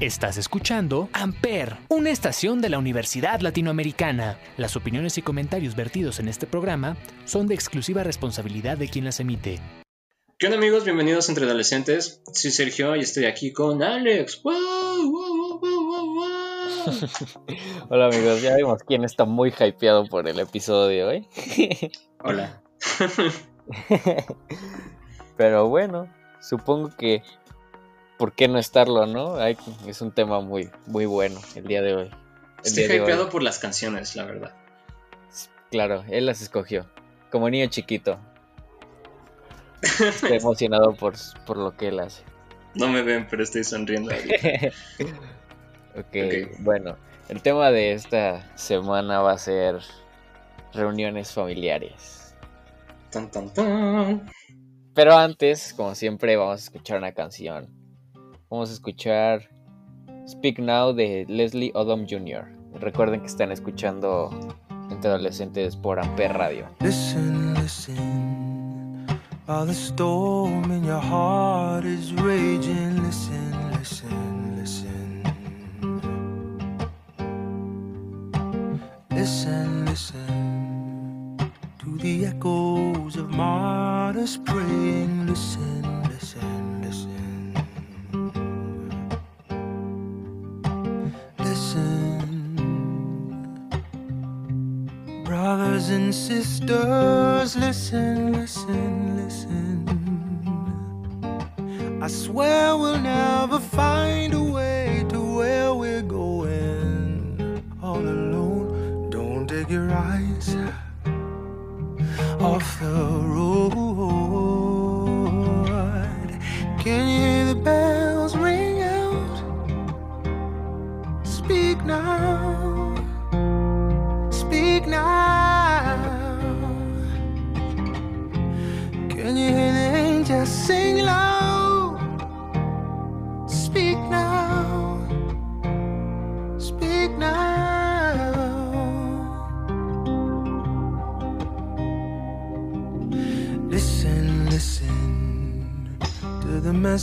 Estás escuchando Amper, una estación de la Universidad Latinoamericana. Las opiniones y comentarios vertidos en este programa son de exclusiva responsabilidad de quien las emite. ¿Qué onda amigos? Bienvenidos Entre Adolescentes. Soy Sergio y estoy aquí con Alex. Hola amigos, ya vimos quién está muy hypeado por el episodio de hoy. Hola. Pero bueno, supongo que ¿por qué no estarlo, no? es un tema muy, muy bueno el día de hoy. Estoy hypeado por las canciones, la verdad. Claro, él las escogió. Como niño chiquito. Estoy emocionado por, por lo que él hace. No me ven, pero estoy sonriendo. okay, ok, bueno. El tema de esta semana va a ser reuniones familiares. Tan, tan, tan. Pero antes, como siempre, vamos a escuchar una canción. Vamos a escuchar Speak Now de Leslie Odom Jr. Recuerden que están escuchando entre adolescentes por Amper Radio. Listen, listen. While the storm in your heart is raging, listen, listen, listen. Listen, listen to the echoes of martyrs praying. Listen, And sisters, listen, listen, listen. I swear we'll never find a way to where we're going. All alone, don't take your eyes off the road.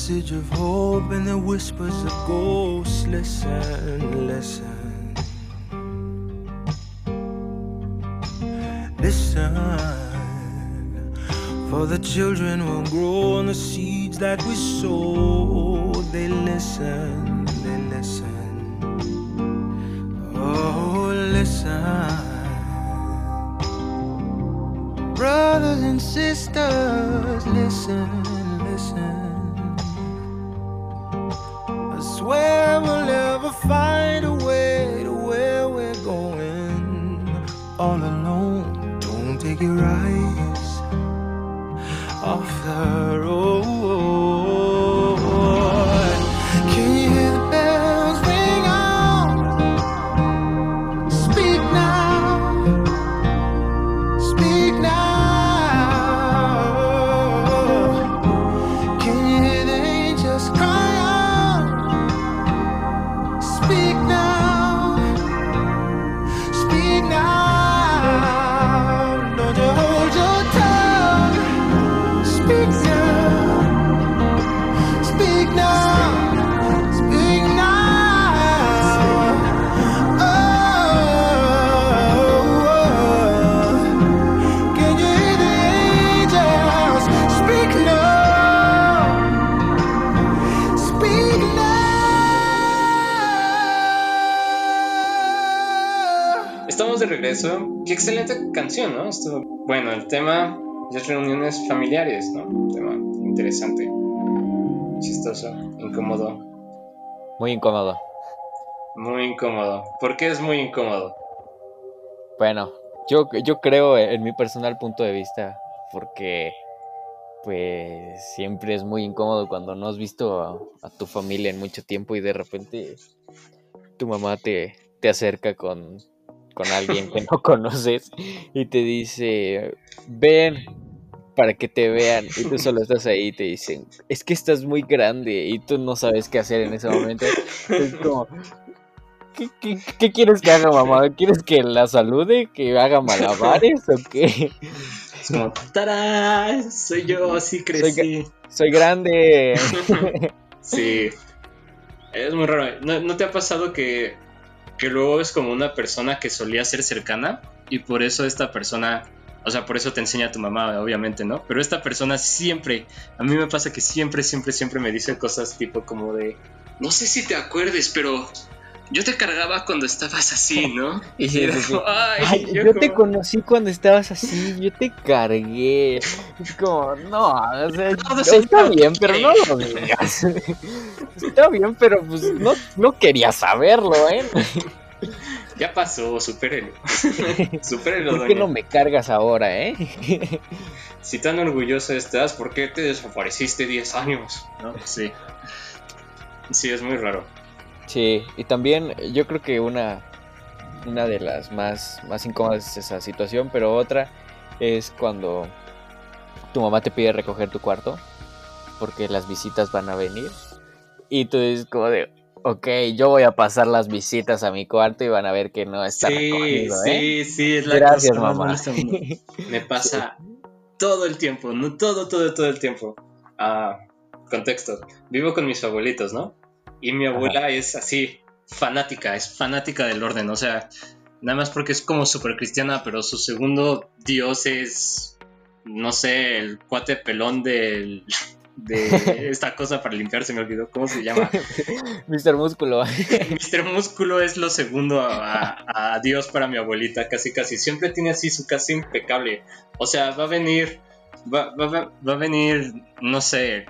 Message of hope and the whispers of ghosts. Listen, listen. Listen. For the children will grow on the seeds that we sow. They listen, they listen. Oh, listen. Brothers and sisters, listen, listen. your eyes off the road. Qué excelente canción, ¿no? bueno, el tema de reuniones familiares, ¿no? Un tema interesante, chistoso, incómodo. Muy incómodo. Muy incómodo. ¿Por qué es muy incómodo? Bueno, yo, yo creo en mi personal punto de vista, porque pues siempre es muy incómodo cuando no has visto a, tu familia en mucho tiempo y de repente tu mamá te, te acerca con con alguien que no conoces y te dice, ven para que te vean y tú solo estás ahí y te dicen, es que estás muy grande y tú no sabes qué hacer en ese momento. Es como, ¿qué, quieres que haga mamá? ¿Quieres que la salude? ¿Que haga malabares o qué? Es como, ¡tarán! Soy yo, así crecí. Soy, soy grande. sí. Es muy raro. ¿No, te ha pasado que, que luego es como una persona que solía ser cercana y por eso esta persona o sea, por eso te enseña tu mamá, obviamente, ¿no? Pero esta persona siempre, a mí me pasa que siempre, siempre, siempre me dice cosas tipo como de, no sé si te acuerdes, pero yo te cargaba cuando estabas así, ¿no? Y Ay, yo, te conocí cuando estabas así, yo te cargué. Es como, no, o sea, está bien, pero no lo digas. está bien, pero pues no, no quería saberlo, ¿eh? Ya pasó, supérelo. supérelo, ¿Por qué no me cargas ahora, eh? si tan orgulloso estás, ¿por qué te desapareciste 10 años? ¿No? Sí. Sí, es muy raro. Sí, y también yo creo que una, una de las más, más incómodas es esa situación, pero otra es cuando tu mamá te pide recoger tu cuarto porque las visitas van a venir y tú dices como de, ok, yo voy a pasar las visitas a mi cuarto y van a ver que no está sí, recogido, ¿eh? Sí, sí, es la Gracias, mamá. Me pasa todo el tiempo, no todo, todo, todo el tiempo. Ah, contexto, vivo con mis abuelitos, ¿no? Y mi abuela es así, fanática, es fanática del orden, o sea, nada más porque es como súper cristiana, pero su segundo dios es, no sé, el cuate pelón del, de esta cosa para limpiarse, me olvidó, ¿cómo se llama? Mr. Músculo. Mr. Músculo es lo segundo a, Dios para mi abuelita, casi casi. Siempre tiene así su casa impecable. O sea, va a venir, va, va, va a venir, no sé,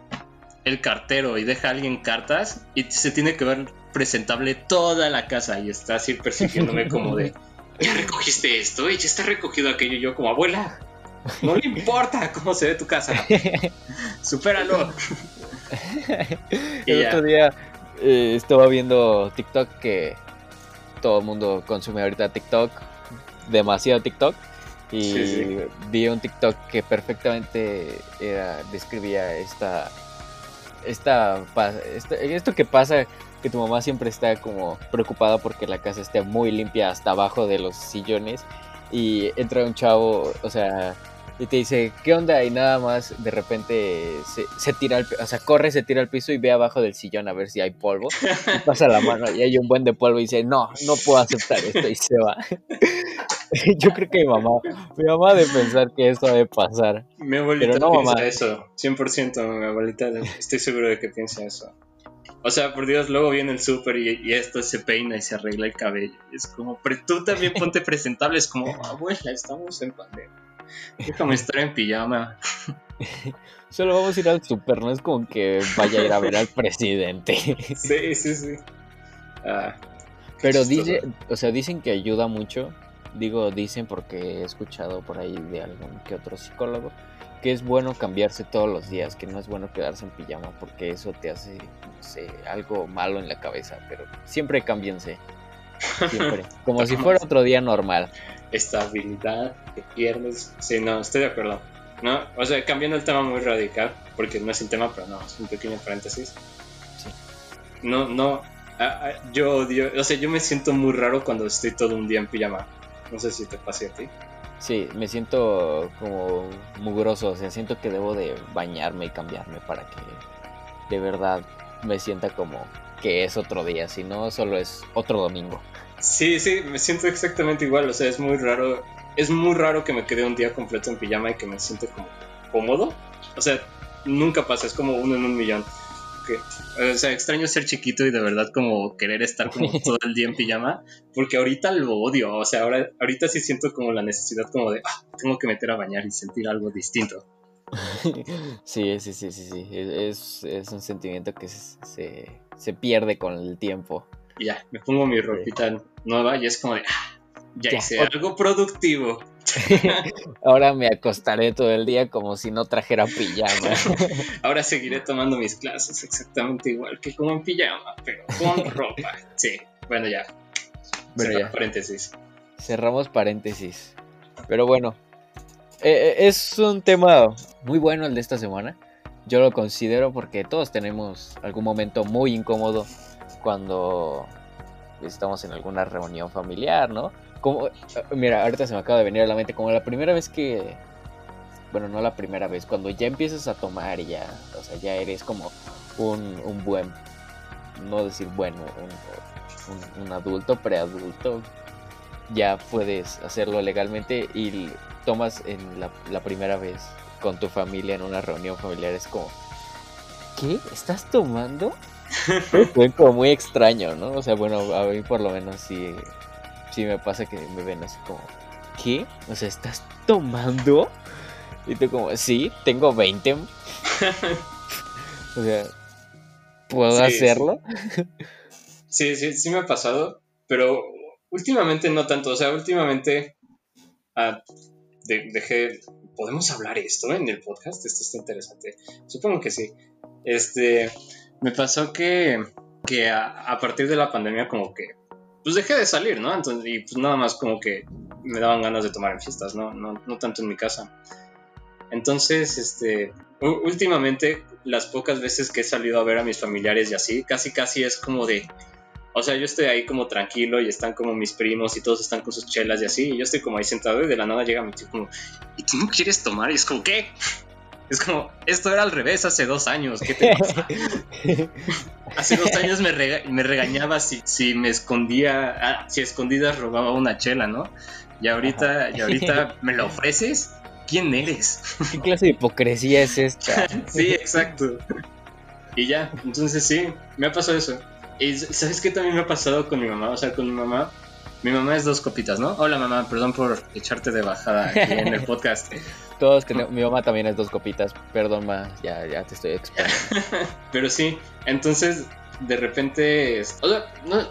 el cartero y deja a alguien cartas y se tiene que ver presentable toda la casa y está así persiguiéndome como de, ya recogiste esto y ya está recogido aquello y yo como abuela. No le importa cómo se ve tu casa. Supéralo. el otro día eh, estaba viendo TikTok que todo el mundo consume ahorita TikTok, demasiado TikTok. Y vi un TikTok que perfectamente describía esta esta, esto que pasa, que tu mamá siempre está como preocupada porque la casa esté muy limpia hasta abajo de los sillones y entra un chavo, o sea, y te dice, ¿qué onda? Y nada más de repente se, tira, al, o sea, corre, se tira al piso y ve abajo del sillón a ver si hay polvo. Y pasa la mano y hay un buen de polvo y dice, no, no puedo aceptar esto y se va. Yo creo que mi mamá, mi mamá de pensar que esto debe pasar. Mi abuelita no, piensa eso, 100%, mi abuelita estoy seguro de que piensa eso. O sea, por Dios, luego viene el súper y, esto se peina y se arregla el cabello. Es como, pero tú también ponte presentable, es como, abuela, estamos en pandemia. Déjame estar en pijama. Solo vamos a ir al súper, no es como que vaya a ir a ver al presidente. Sí, sí, sí. Ah, pero dice, o sea, dicen que ayuda mucho digo dicen porque he escuchado por ahí de algún que otro psicólogo que es bueno cambiarse todos los días, que no es bueno quedarse en pijama porque eso te hace, no sé, algo malo en la cabeza, pero siempre cámbiense. Siempre, como si fuera otro día normal. Estabilidad, que pierdes. Sí, no, estoy de acuerdo. No, o sea, cambiando el tema muy radical, porque no es un tema, pero no, es un pequeño paréntesis. Sí. No, no, yo odio, o sea, yo me siento muy raro cuando estoy todo un día en pijama. No sé si te pase a ti. Sí, me siento como mugroso, o sea, siento que debo de bañarme y cambiarme para que de verdad me sienta como que es otro día, si no solo es otro domingo. Sí, sí, me siento exactamente igual, o sea, es muy raro, es muy raro que me quede un día completo en pijama y que me siento como cómodo. O sea, nunca pasa, es como uno en un millón o sea, extraño ser chiquito y de verdad como querer estar como todo el día en pijama, porque ahorita lo odio, o sea, ahora, ahorita sí siento como la necesidad como de, ah, tengo que meter a bañar y sentir algo distinto. Sí, sí, sí, sí, sí, es, es un sentimiento que se, se, pierde con el tiempo. Ya, me pongo mi ropita nueva y es como de, ah, ya, ya hice algo productivo. Ahora me acostaré todo el día como si no trajera pijama. Ahora seguiré tomando mis clases exactamente igual que como en pijama, pero con ropa. Sí, bueno ya. Cerramos paréntesis. Cerramos paréntesis. Pero bueno, eh, eh, es un tema muy bueno el de esta semana. Yo lo considero porque todos tenemos algún momento muy incómodo cuando estamos en alguna reunión familiar, ¿no? Como, mira, ahorita se me acaba de venir a la mente, como la primera vez que, bueno, no la primera vez, cuando ya empiezas a tomar ya, o sea, ya eres como un, buen no decir, bueno, un, un, adulto, preadulto, ya puedes hacerlo legalmente y tomas en la, la primera vez con tu familia en una reunión familiar. Es como, ¿qué? ¿Estás tomando? Fue como muy extraño, ¿no? O sea, bueno, a mí por lo menos sí, sí me pasa que me ven así como, ¿qué? O sea, ¿estás tomando? Y tú como, sí, tengo 20. o sea, ¿puedo hacerlo? Sí. sí, sí, me ha pasado, pero últimamente no tanto. O sea, últimamente ah, dejé... ¿Podemos hablar esto en el podcast? Esto está interesante. Supongo que sí. Este, me pasó que, que a, partir de la pandemia como que, pues dejé de salir, ¿no? Entonces, y pues nada más como que me daban ganas de tomar en fiestas, ¿no? No, no tanto en mi casa. Entonces, este, últimamente, las pocas veces que he salido a ver a mis familiares y así, casi casi es como de, o sea, yo estoy ahí como tranquilo y están como mis primos y todos están con sus chelas y así, y yo estoy como ahí sentado y de la nada llega mi tío como, ¿y tú no quieres tomar? Y es como, ¿qué? Es como, esto era al revés hace dos años, ¿qué te pasa? hace dos años me, me regañaba si, si me escondía, ah, si escondidas robaba una chela, ¿no? Y ahorita, y ahorita me lo ofreces ¿quién eres? ¿Qué clase de hipocresía es esta? sí, exacto. Y ya, entonces sí, me ha pasado eso. Y ¿sabes qué también me ha pasado con mi mamá? O sea, con mi mamá, mi mamá es dos copitas, ¿no? Hola mamá, perdón por echarte de bajada aquí en el podcast. Todos tenemos, mi mamá también es dos copitas, perdón ma, ya, ya te estoy explicando. Pero sí, entonces de repente, o sea, no,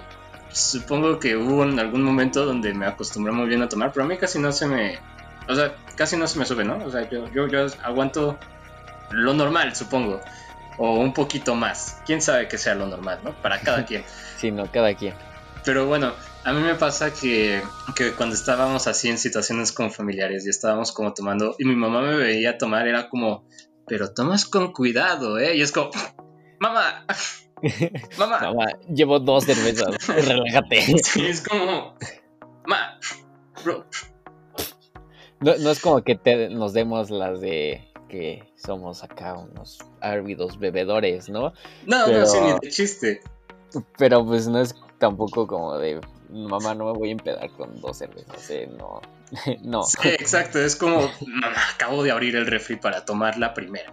supongo que hubo en algún momento donde me acostumbré muy bien a tomar, pero a mí casi no se me, o sea, casi no se me sube, ¿no? O sea, yo, yo, yo aguanto lo normal, supongo. O un poquito más. Quién sabe que sea lo normal, ¿no? Para cada quien. sí, no, cada quien. Pero bueno, a mí me pasa que, que, cuando estábamos así en situaciones como familiares y estábamos como tomando y mi mamá me veía tomar, era como, pero tomas con cuidado, ¿eh? Y es como, mamá, mamá. mamá, llevo dos cervezas, relájate. Sí, es como, mamá, bro, no, no es como que te, nos demos las de que somos acá unos ávidos bebedores, ¿no? No, no, sí, ni de chiste. Pero pues no es tampoco como de mamá, no me voy a empedar con dos cervezas, ¿eh? no. no. Sí, exacto, es como, mamá, acabo de abrir el refri para tomar la primera.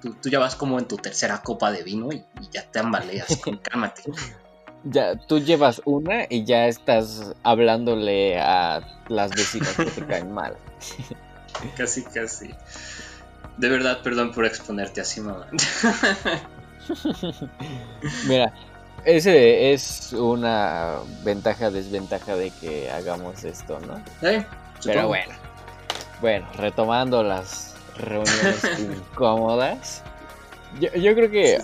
Tú, tú ya vas como en tu tercera copa de vino y, ya te ambaleas, cálmate. Ya, tú llevas una y ya estás hablándole a las vecinas que te caen mal. Casi, casi. De verdad, perdón por exponerte así, mamá. Mira, ese es una ventaja, desventaja de que hagamos esto, ¿no? Pero bueno. Bueno, retomando las reuniones incómodas. Yo, yo creo que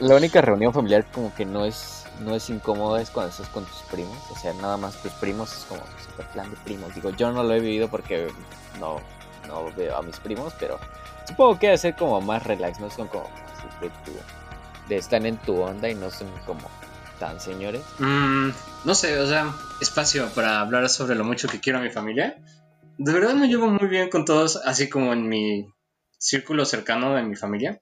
la única reunión familiar como que no es no es incómodo es cuando estás con tus primos. O sea, nada más tus primos es como super plan de primos. Digo, yo no lo he vivido porque no, no veo a mis primos, pero supongo que debe ser como más relax, no son como de, tu, de estar en tu onda y no son como tan señores. Mm, no sé, o sea, espacio para hablar sobre lo mucho que quiero a mi familia. De verdad me llevo muy bien con todos, así como en mi círculo cercano de mi familia.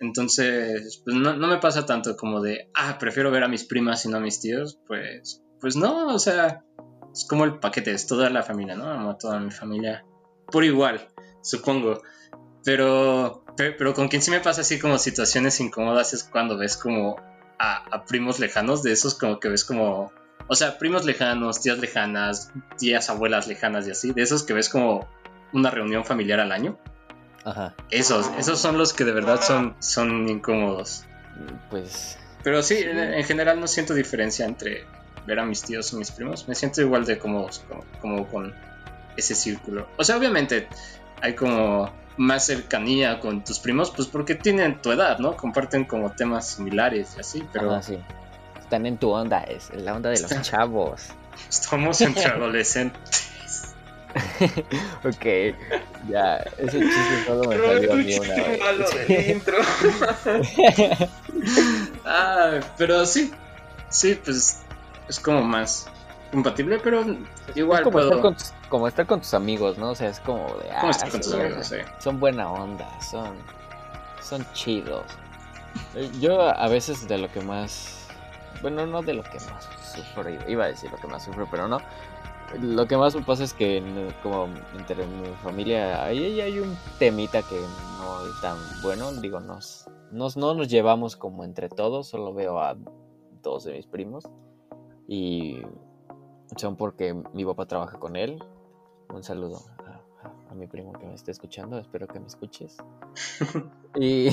Entonces, pues no, me pasa tanto como de, ah, prefiero ver a mis primas y no a mis tíos. Pues, pues no, o sea, es como el paquete, es toda la familia, ¿no? Amo a toda mi familia por igual, supongo. Pero, pero, con quien sí me pasa así como situaciones incómodas es cuando ves como a, primos lejanos, de esos como que ves como, o sea, primos lejanos, tías lejanas, tías, abuelas lejanas y así, de esos que ves como una reunión familiar al año. Ajá. Esos, esos son los que de verdad son, son incómodos. Pues. Pero sí, En, general no siento diferencia entre ver a mis tíos o mis primos. Me siento igual de cómodos como, con ese círculo. O sea, obviamente hay como más cercanía con tus primos, pues porque tienen tu edad, ¿no? Comparten como temas similares y así, pero... sí. Están en tu onda, es la onda de los chavos. Estamos entre adolescentes. ok, ya, ese chiste solo me salió a mí una vez. malo del intro. ah, pero sí, sí, pues es como más compatible, pero igual como puedo... Estar con tus, como estar con tus amigos, ¿no? O sea, es como de... Ah, estar con tus amigos, sí. Son buena onda, son, son chidos. Eh, Yo a veces de lo que más, bueno, no de lo que más sufro, iba a decir lo que más sufro, pero no. Lo que más me pasa es que en- como entre mi familia ahí ahí hay un temita que no es tan bueno, digo, nos, nos, no nos llevamos como entre todos, solo veo a dos de mis primos y son porque mi papá trabaja con él. Un saludo a, a- mi primo que me esté escuchando, espero que me escuches. y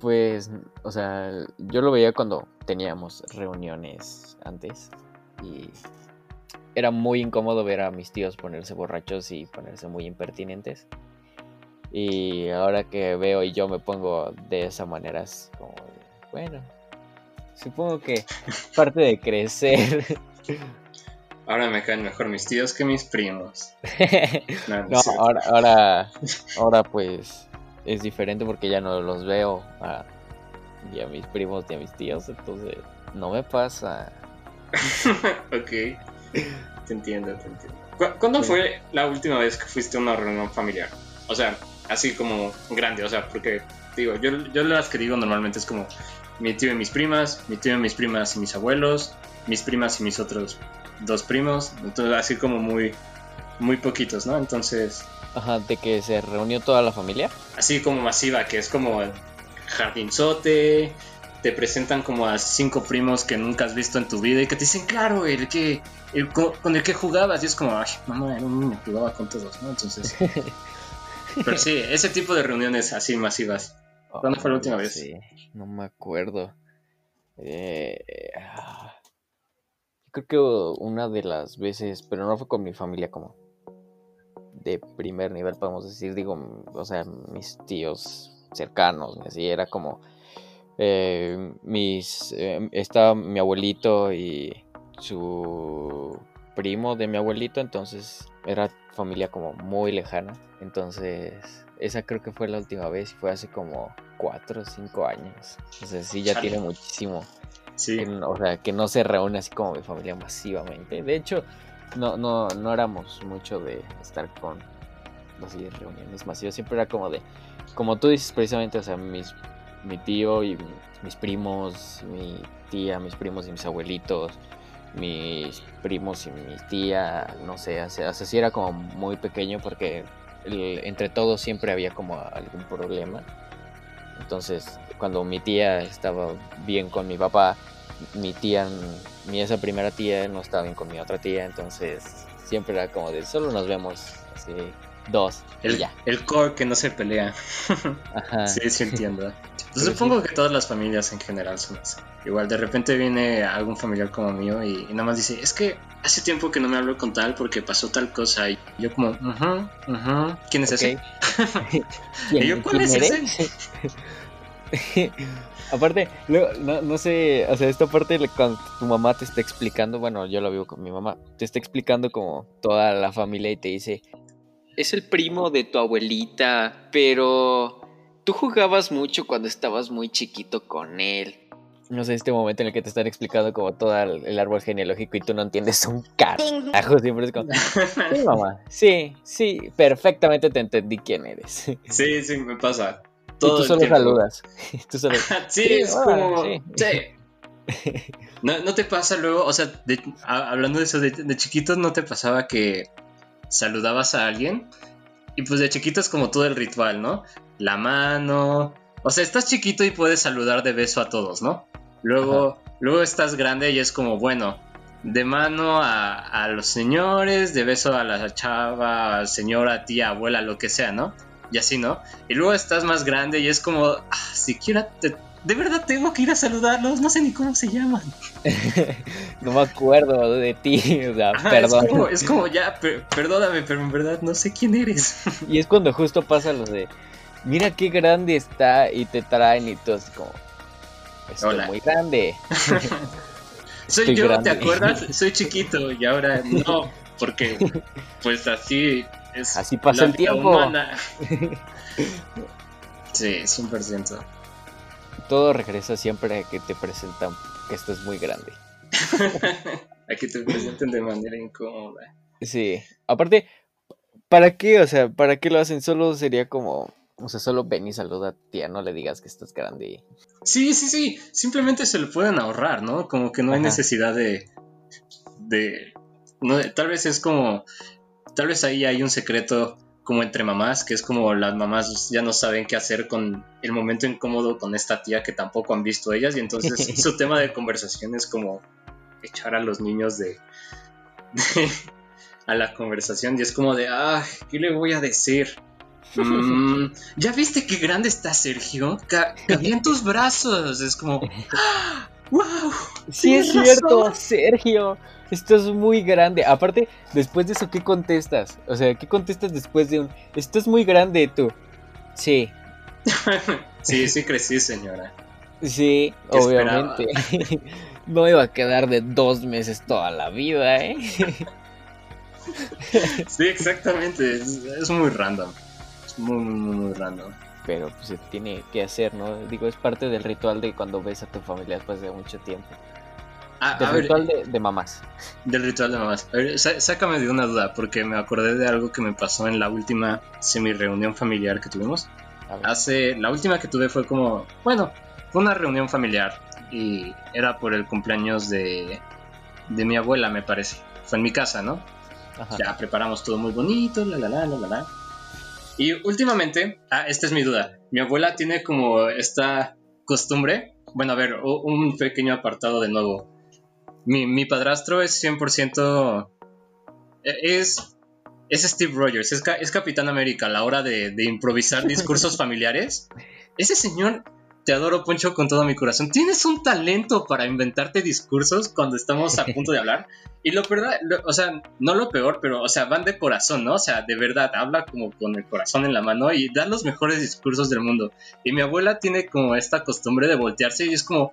pues, o sea, yo lo veía cuando teníamos reuniones antes y era muy incómodo ver a mis tíos ponerse borrachos y ponerse muy impertinentes. Y ahora que veo y yo me pongo de esa manera es como, bueno, supongo que parte de crecer. Ahora me caen mejor mis tíos que mis primos. No, ahora, ahora, ahora pues es diferente porque ya no los veo a, y a mis primos y a mis tíos, entonces no me pasa. ok. Te entiendo, te entiendo. ¿Cu- ¿Cuándo Sí. fue la última vez que fuiste a una reunión familiar? O sea, así como grande, o sea, porque digo, yo, yo las que digo normalmente es como mi tío y mis primas, mi tío y mis primas y mis abuelos, mis primas y mis otros dos primos, entonces así como muy, muy poquitos, ¿no? Entonces, Ajá, de que se reunió toda la familia. así como masiva, que es como jardinzote, te presentan como a cinco primos que nunca has visto en tu vida y que te dicen, claro, el que el co- con el que jugabas, y es como, ay, mamá, era un niño, jugaba con todos, ¿no? Entonces, pero sí, ese tipo de reuniones así masivas. ¿Cuándo fue la última vez? sé, no me acuerdo. Eh, creo que una de las veces, pero no fue con mi familia como de primer nivel, podemos decir, digo, o sea, mis tíos cercanos, así era como eh, mis, eh, estaba mi abuelito y su primo de mi abuelito, entonces era familia como muy lejana, entonces esa creo que fue la última vez y fue hace como cuatro o cinco años, entonces sí ya Chale. tiene muchísimo Sí, o sea, que no se reúne así como mi familia masivamente. De hecho, no, no, no éramos mucho de estar con así reuniones masivas. Siempre era como de, como tú dices precisamente, o sea, mis, mi tío y mis primos, mi tía, mis primos y mis abuelitos, mis primos y mi tía, no sé, o sea, sí era como muy pequeño porque entre todos siempre había como algún problema. Entonces, cuando mi tía estaba bien con mi papá, mi tía, mi esa primera tía no estaba bien con mi otra tía, entonces siempre era como de solo nos vemos así dos y el, ya. el core que no se pelea. Ajá. Sí, sí entiendo. Pues supongo que todas las familias en general son así. Igual de repente viene algún familiar como mío y, y nada más dice, es que hace tiempo que no me hablo con tal porque pasó tal cosa. Y yo como, "Ujú, ujú, ¿quién es ese? Ok. ¿Y yo cuál es ese? Aparte, luego, no, no sé, o sea, esta parte cuando tu mamá te está explicando, bueno, yo lo vivo con mi mamá, te está explicando como toda la familia y te dice, es el primo de tu abuelita, pero tú jugabas mucho cuando estabas muy chiquito con él. No sé, este momento en el que te están explicando como todo el árbol genealógico y tú no entiendes un carajo, siempre es como, sí, mamá, sí, sí, perfectamente te entendí quién eres. Y Sí, sí, me pasa. tú Todo el solo tiempo. saludas. Tú solo... Sí, Sí, es ah, como. sí. Sí. ¿No, no te pasa luego, o sea, de- a- hablando de eso, de, de chiquitos, ¿no te pasaba que saludabas a alguien? Y pues de chiquito es como todo el ritual, ¿no? La mano. O sea, estás chiquito y puedes saludar de beso a todos, ¿no? Luego, luego estás grande y es como, bueno, de mano a, a los señores, de beso a la chava, señora, tía, abuela, lo que sea, ¿no? Y así, ¿no? Y luego estás más grande y es como, ah, siquiera te- de verdad tengo que ir a saludarlos, no sé ni cómo se llaman. no me acuerdo de ti, o sea, Ajá, perdón. Es como, es como, ya, per- perdóname, pero en verdad no sé quién eres. Y es cuando justo pasa lo de, mira qué grande está y te traen y tú así como, estoy Hola. muy grande. Soy Estoy yo, grande. ¿te acuerdas? Soy chiquito y ahora no, porque pues así es. Así pasa la el vida tiempo. humana. Sí, 100%. Todo regresa siempre a que te presentan que estás muy grande. A que te presenten de manera incómoda. Sí, aparte, ¿para qué? O sea, ¿para qué lo hacen? Solo sería como O sea, solo ven y saluda a tía, no le digas que estás grande. Sí, sí, sí. Simplemente se lo pueden ahorrar, ¿no? Como que no hay necesidad de. de. No, tal vez es como. Tal vez ahí hay un secreto como entre mamás, que es como las mamás ya no saben qué hacer con el momento incómodo con esta tía que tampoco han visto ellas y entonces su tema de conversación es como echar a los niños de, a la conversación y es como de, ah, ¿qué le voy a decir? Mm, ¿Ya viste qué grande está Sergio? cabía en tus brazos. Es como, ¡Wow! Sí, es cierto, Sergio. Estás muy grande. Aparte, después de eso, ¿qué contestas? O sea, ¿qué contestas después de un. Estás muy grande tú. Sí. sí, sí crecí, señora. Sí, obviamente. no iba a quedar de dos meses toda la vida, ¿eh? sí, exactamente. Es, muy random. Es muy, muy, muy random pero pues se tiene que hacer, ¿no? Digo, es parte del ritual de cuando ves a tu familia después de mucho tiempo. Ah, del ritual de, mamás. Del ritual de mamás. A ver, sácame de una duda, porque me acordé de algo que me pasó en la última semi-reunión familiar que tuvimos. Hace, la última que tuve fue como, bueno, fue una reunión familiar y era por el cumpleaños de, de mi abuela, me parece. Fue en mi casa, ¿no? Ya preparamos todo muy bonito, la la la la la la. Y últimamente, ah, esta es mi duda. Mi abuela tiene como esta costumbre. Bueno, a ver, un pequeño apartado de nuevo. Mi, padrastro es 100%. E, es, es Steve Rogers, es, es Capitán América a la hora de, de improvisar discursos familiares. Ese señor te adoro, Poncho, con todo mi corazón. Tienes un talento para inventarte discursos cuando estamos a punto de hablar. Y lo verdad, o sea, no lo peor, pero, o sea, van de corazón, ¿no? O sea, de verdad, habla como con el corazón en la mano y da los mejores discursos del mundo. Y mi abuela tiene como esta costumbre de voltearse y es como,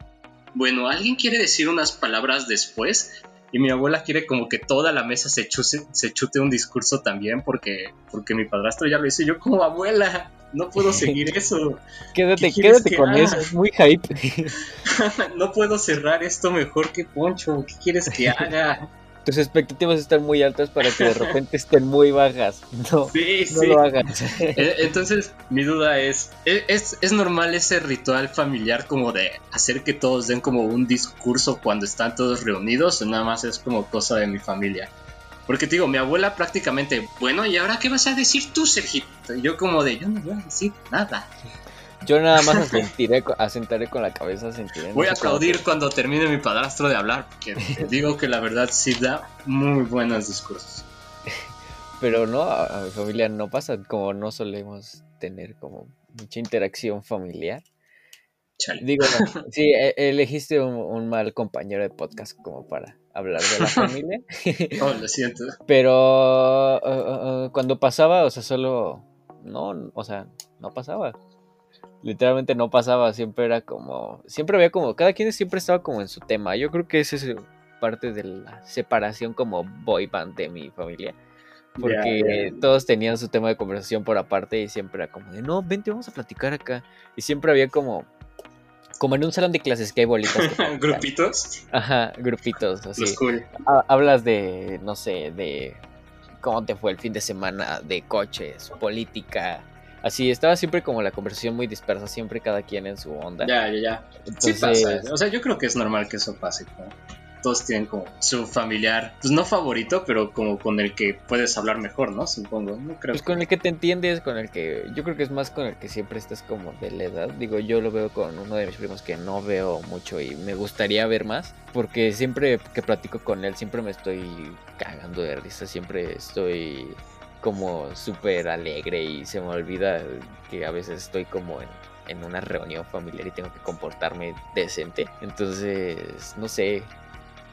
bueno, ¿alguien quiere decir unas palabras después? Y mi abuela quiere como que toda la mesa se chute, se chute un discurso también porque, porque mi padrastro ya lo hizo. yo como abuela, no puedo seguir eso. quédate, quédate con eso, es muy hype. no puedo cerrar esto mejor que Poncho. ¿Qué quieres que haga? Tus expectativas están muy altas para que de repente estén muy bajas. No, no lo hagas. E, entonces, mi duda es, ¿e, ¿es, ¿es normal ese ritual familiar como de hacer que todos den como un discurso cuando están todos reunidos o nada más es como cosa de mi familia? Porque te digo, mi abuela prácticamente, bueno, ¿y ahora qué vas a decir tú, Sergito? Y yo como de, yo no voy a decir nada. Yo nada más asentiré, asentaré con la cabeza, asentiré. Voy a aplaudir cuando termine mi padrastro de hablar, porque digo que la verdad sí da muy buenos discursos. Pero no, a mi familia no pasa, como no solemos tener como mucha interacción familiar. Digo, sí, e, elegiste un, mal compañero de podcast como para hablar de la familia. oh, lo siento. Pero uh, uh, uh, cuando pasaba, o sea, solo. No, o sea, no pasaba. Literalmente no pasaba, siempre era como. Siempre había como. Cada quien siempre estaba como en su tema. Yo creo que esa es parte de la separación como boy band de mi familia. Porque todos tenían su tema de conversación por aparte y siempre era como de, no, vente, vamos a platicar acá. Y siempre había como como en un salón de clases que hay bolitas. ¿Grupitos? Ajá, grupitos, así. Hablas de, no sé, de cómo te fue el fin de semana, de coches, política. Así, estaba siempre como la conversación muy dispersa, siempre cada quien en su onda. Ya, ya, ya. Sí pasa. O sea, yo creo que es normal que eso pase. ¿no? todos tienen como su familiar, pues no favorito, pero como con el que puedes hablar mejor, ¿no? Supongo, no creo. Pues con el que te entiendes, con el que yo creo que es más con el que siempre estás como de la edad. Digo, yo lo veo con uno de mis primos que no veo mucho y me gustaría ver más, porque siempre que platico con él siempre me estoy cagando de risa, siempre estoy como súper alegre y se me olvida que a veces estoy como en en una reunión familiar y tengo que comportarme decente. Entonces, no sé,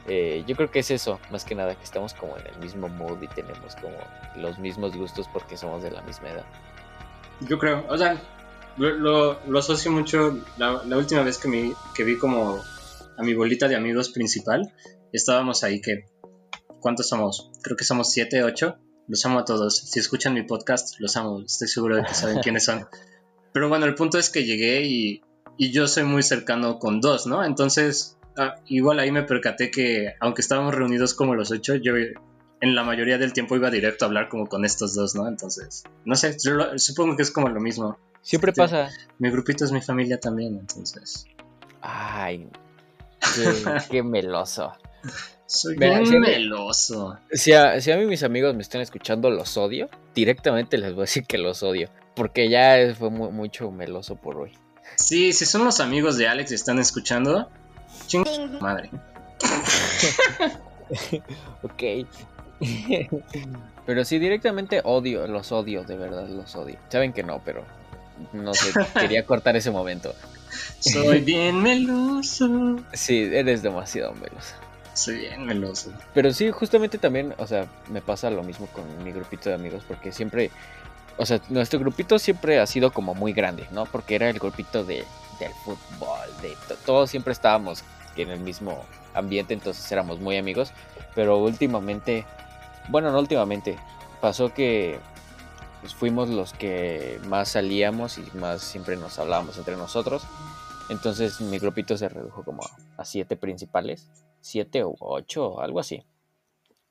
eh, yo creo que es eso, más que nada, que estamos como en el mismo mood y tenemos como los mismos gustos porque somos de la misma edad. Yo creo, o sea, lo, lo, asocio mucho, la, última vez que, me, que vi como a mi bolita de amigos principal, estábamos ahí que, ¿cuántos somos? Creo que somos siete, ocho, los amo a todos, si escuchan mi podcast, los amo, estoy seguro de que saben quiénes son. Pero bueno, el punto es que llegué y, y yo soy muy cercano con dos, ¿no? Entonces Ah, igual ahí me percaté que, aunque estábamos reunidos como los ocho, yo en la mayoría del tiempo iba directo a hablar como con estos dos, ¿no? Entonces, no sé, supongo que es como lo mismo. Siempre Sí. pasa. Mi grupito es mi familia también, entonces. Ay, qué, qué meloso. Soy Mira, meloso. Si a, si a mí mis amigos me están escuchando, los odio. Directamente les voy a decir que los odio. Porque ya fue mu- mucho meloso por hoy. Sí, si son los amigos de Alex y están escuchando, ching madre. Ok. pero sí, directamente odio, los odio, de verdad los odio. Saben que no, pero no sé, quería cortar ese momento. Soy bien meloso. Sí, eres demasiado meloso. Soy bien meloso. Pero sí, justamente también, o sea, me pasa lo mismo con mi grupito de amigos, porque siempre, o sea, nuestro grupito siempre ha sido como muy grande, ¿no? Porque era el grupito de, del fútbol, de to- todos siempre estábamos en el mismo ambiente, entonces éramos muy amigos, pero últimamente, bueno, no últimamente, pasó que pues, fuimos los que más salíamos y más siempre nos hablábamos entre nosotros, entonces mi grupito se redujo como a siete principales, siete o ocho, algo así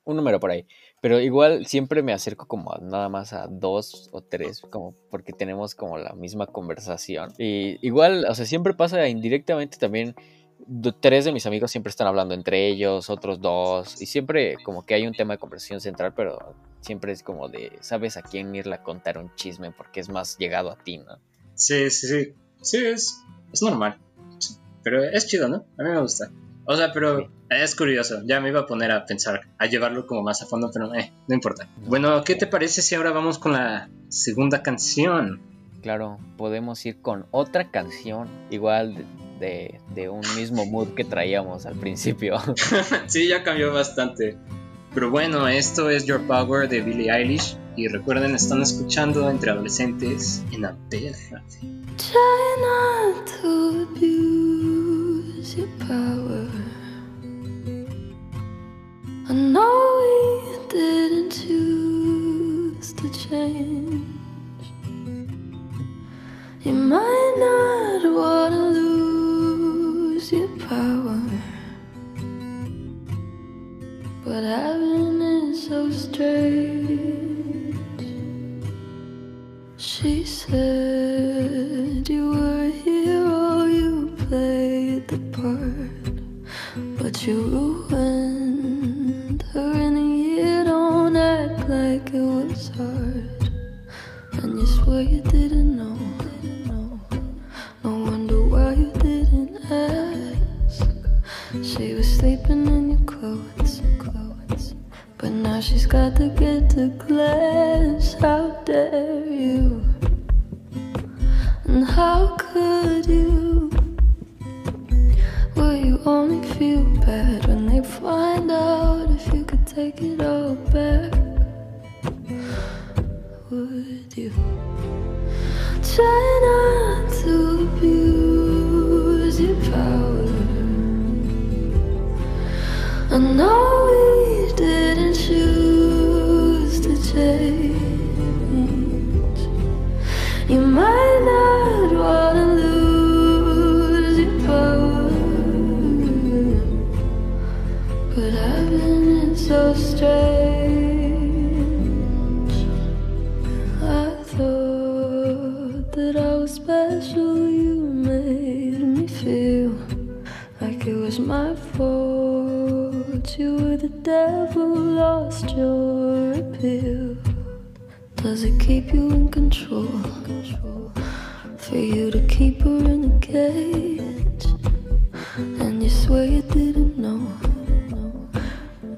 un número por ahí. Pero igual siempre me acerco como nada más a dos o tres, como porque tenemos como la misma conversación. Y igual, o sea, siempre pasa indirectamente también. Tres de mis amigos siempre están hablando entre ellos, otros dos, y siempre como que hay un tema de conversación central, pero siempre es como de, ¿sabes a quién irle a contar un chisme? Porque es más llegado a ti, ¿no? Sí, sí, sí. Sí, es, es normal. Pero es chido, ¿no? A mí me gusta. O sea, pero Sí. es curioso. Ya me iba a poner a pensar, a llevarlo como más a fondo, pero eh, no importa. Bueno, ¿qué te parece si ahora vamos con la segunda canción? Claro, podemos ir con otra canción, igual de, de- de un mismo mood que traíamos al principio. sí, ya cambió bastante. Pero bueno, esto es Your Power de Billie Eilish. Y recuerden, están escuchando entre adolescentes en Ampere. Try not to abuse your power. I know Would you? Try not control? For you to keep her in a cage, and you swear you didn't know.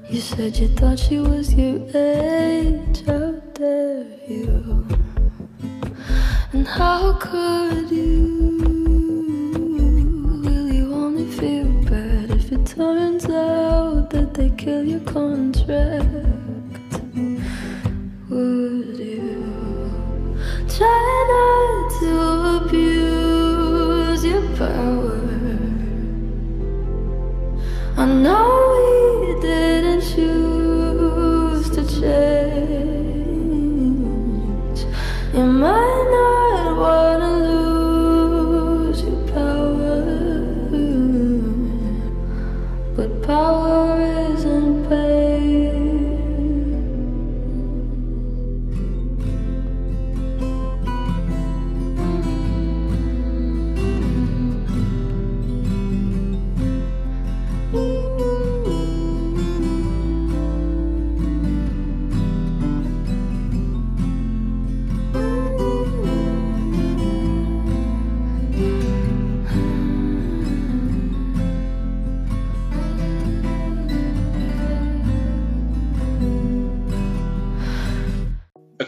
You said you thought she was your age. How dare you? And how could you? Will you only feel bad if it turns out that they kill your contract? oh.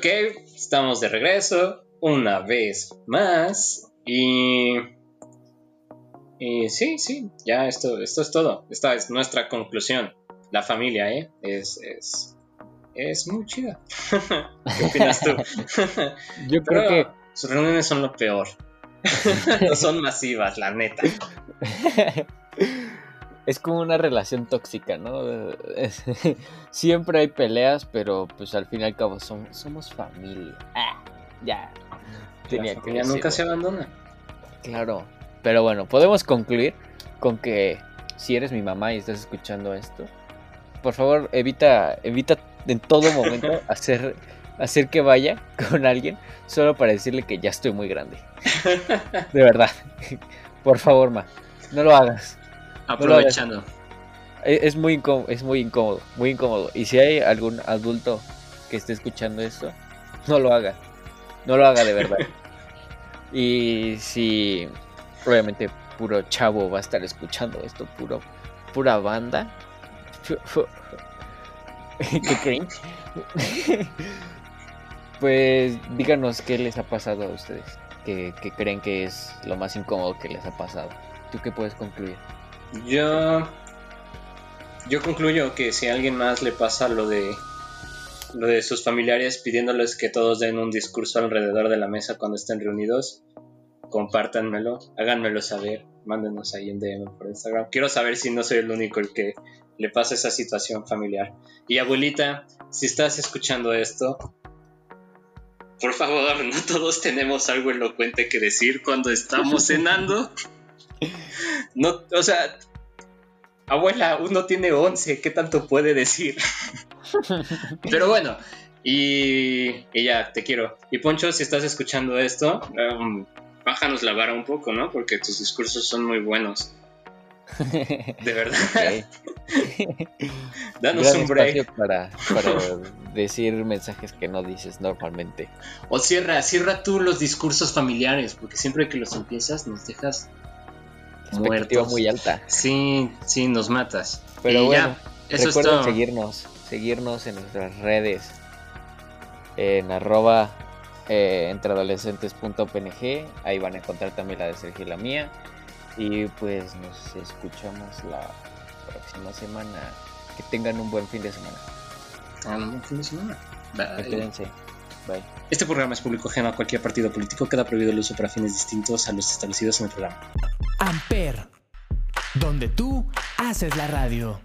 Ok, estamos de regreso una vez más y... Y sí, sí, ya esto, esto es todo. Esta es nuestra conclusión. La familia, ¿eh? Es, es, es muy chida. ¿Qué opinas tú? Yo creo Pero que sus reuniones son lo peor. no son masivas, la neta. Es como una relación tóxica, ¿no? Siempre hay peleas, pero pues al fin y al cabo som- somos familia. Ah, ya. Tenía la que familia nunca se abandona. Claro. Pero bueno, podemos concluir con que si eres mi mamá y estás escuchando esto, por favor evita, evita en todo momento hacer, hacer que vaya con alguien solo para decirle que ya estoy muy grande. De verdad. Por favor, ma, no lo hagas. Aprovechando. Es muy incómodo, es muy incómodo, muy incómodo. Y si hay algún adulto que esté escuchando esto, no lo haga. No lo haga de verdad. y si obviamente puro chavo va a estar escuchando esto, puro pura banda. Qué cringe. pues díganos qué les ha pasado a ustedes. Que, que creen que es lo más incómodo que les ha pasado. ¿Tú qué puedes concluir? Yo. Yo concluyo que si a alguien más le pasa lo de. Lo de sus familiares pidiéndoles que todos den un discurso alrededor de la mesa cuando estén reunidos, compártanmelo, háganmelo saber, mándenos ahí un DM por Instagram. Quiero saber si no soy el único el que le pasa esa situación familiar. Y abuelita, si estás escuchando esto, por favor, no todos tenemos algo elocuente que decir cuando estamos cenando. No, o sea, abuela, uno tiene 11, ¿qué tanto puede decir? Pero bueno, y, y ya, te quiero. Y Poncho, si estás escuchando esto, um, bájanos la vara un poco, ¿no? Porque tus discursos son muy buenos. De verdad. Danos Gran un break. para decir mensajes que no dices normalmente. O cierra, cierra tú los discursos familiares, porque siempre que los empiezas nos dejas Expectativa muertos. muy alta. Sí, sí, nos matas. Pero Y bueno, ya, eso es recuerden todo. seguirnos, seguirnos en nuestras redes, en arroba eh, entreadolescentes.png, ahí van a encontrar también la de Sergio y la mía. Y pues nos escuchamos la próxima semana. Que tengan un buen fin de semana. Ah, no, buen fin de semana. Bye. Bye. Este programa es público ajeno a cualquier partido político. Queda prohibido el uso para fines distintos a los establecidos en el programa. Amper, donde tú haces la radio.